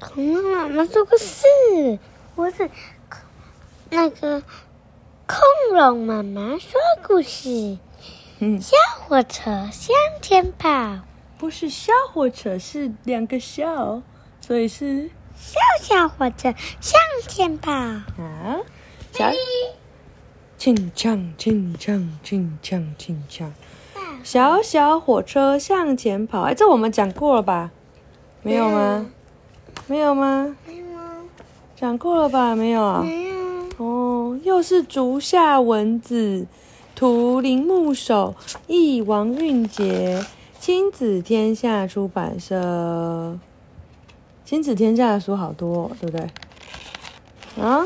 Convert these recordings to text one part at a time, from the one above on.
恐龙妈妈说个事，我是那个恐龙妈妈说故事。嗯，小火车向前跑，不是小火车，是两个小，所以是小小火车向前跑。啊，小，轻枪轻枪轻枪轻枪，小小火车向前跑。哎，这我们讲过了吧？没有吗？没有吗？没有，讲过了吧？没有啊？没有。哦，又是竹下文子，图林木手，译王韵杰，亲子天下出版社。亲子天下的书好多、哦，对不对？啊，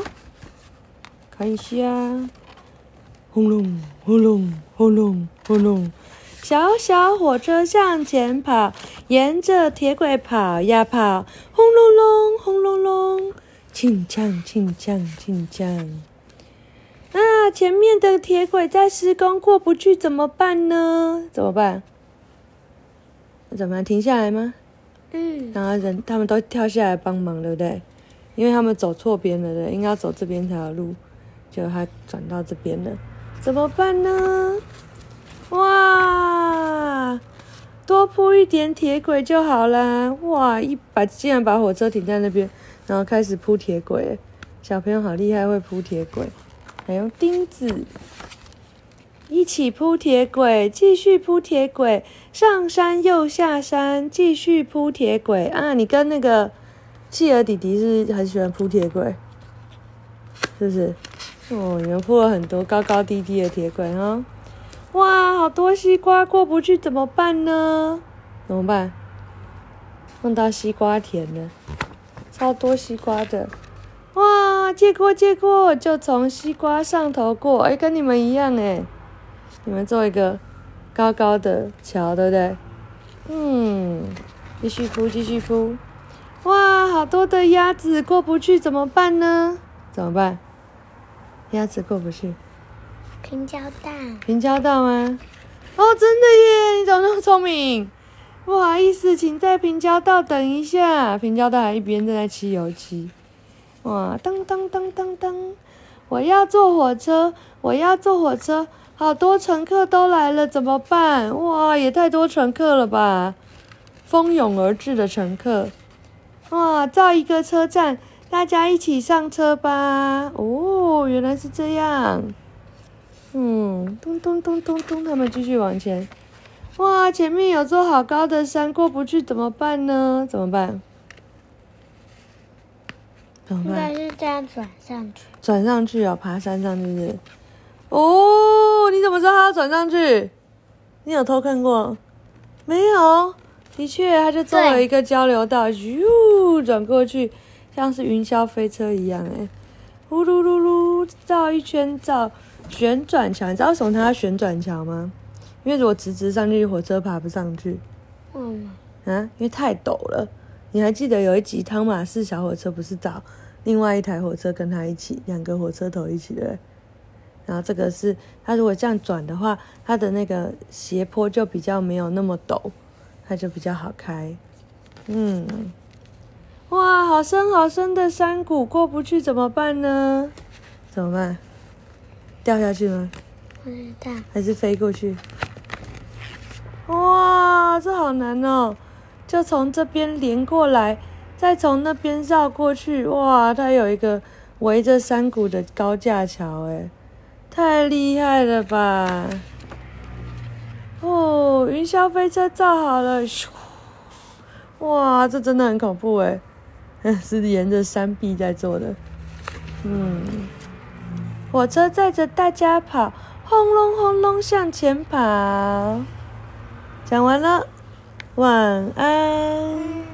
看一下，轰隆轰隆轰隆轰隆，小小火车向前跑，沿着铁轨跑呀跑，轰隆隆轰隆隆。轻锵轻锵轻锵。啊，前面的铁轨在施工，过不去怎么办呢？怎么办？那怎么办？停下来吗？嗯，然后人他们都跳下来帮忙，对不对？因为他们走错边了，对，应该要走这边才有路，结果他转到这边了，怎么办呢？哇，多铺一点铁轨就好啦！哇，一把竟然把火车停在那边，然后开始铺铁轨，小朋友好厉害，会铺铁轨，还用钉子。一起铺铁轨，继续铺铁轨，上山又下山，继续铺铁轨啊！你跟那个企鹅弟弟是很喜欢铺铁轨，是不是？哦，你们铺了很多高高低低的铁轨哈。哇，好多西瓜过不去怎么办呢？怎么办？弄到西瓜田了，超多西瓜的。哇，借过借过，就从西瓜上头过，哎，跟你们一样哎。你们做一个高高的桥，对不对？嗯，继续铺，继续铺。哇，好多的鸭子过不去，怎么办呢？怎么办？鸭子过不去，平交道。平交道吗？哦，真的耶！你怎么那么聪明？不好意思，请在平交道等一下。平交道还一边正在漆油漆。哇，当当当当当！我要坐火车，我要坐火车。好多乘客都来了，怎么办？哇，也太多乘客了吧！蜂拥而至的乘客，哇，造一个车站，大家一起上车吧！哦，原来是这样。嗯，咚咚咚咚咚，他们继续往前。哇，前面有座好高的山，过不去怎么办呢？怎么办？怎么应？该是这样转上去。转上去哦，爬山上去是？哦，你怎么知道他要转上去？你有偷看过？没有，的确，他就做了一个交流道，咻，转过去，像是云霄飞车一样，哎，呼噜噜噜，绕一圈绕旋转桥。你知道为什么它要旋转桥吗？因为如果直直上去，火车爬不上去嗯，啊，因为太陡了。你还记得有一集汤马士小火车不是找另外一台火车跟他一起，两个火车头一起的。然后这个是它如果这样转的话，它的那个斜坡就比较没有那么陡，它就比较好开。嗯，哇，好深好深的山谷，过不去怎么办呢？怎么办？掉下去吗？不知道。还是飞过去？哇，这好难哦！就从这边连过来，再从那边绕过去。哇，它有一个围着山谷的高架桥，哎，太厉害了吧！哦，云霄飞车造好了，咻！哇，这真的很恐怖哎，是沿着山壁在做的。嗯，火车载着大家跑，轰隆轰隆向前跑。讲完了，晚安。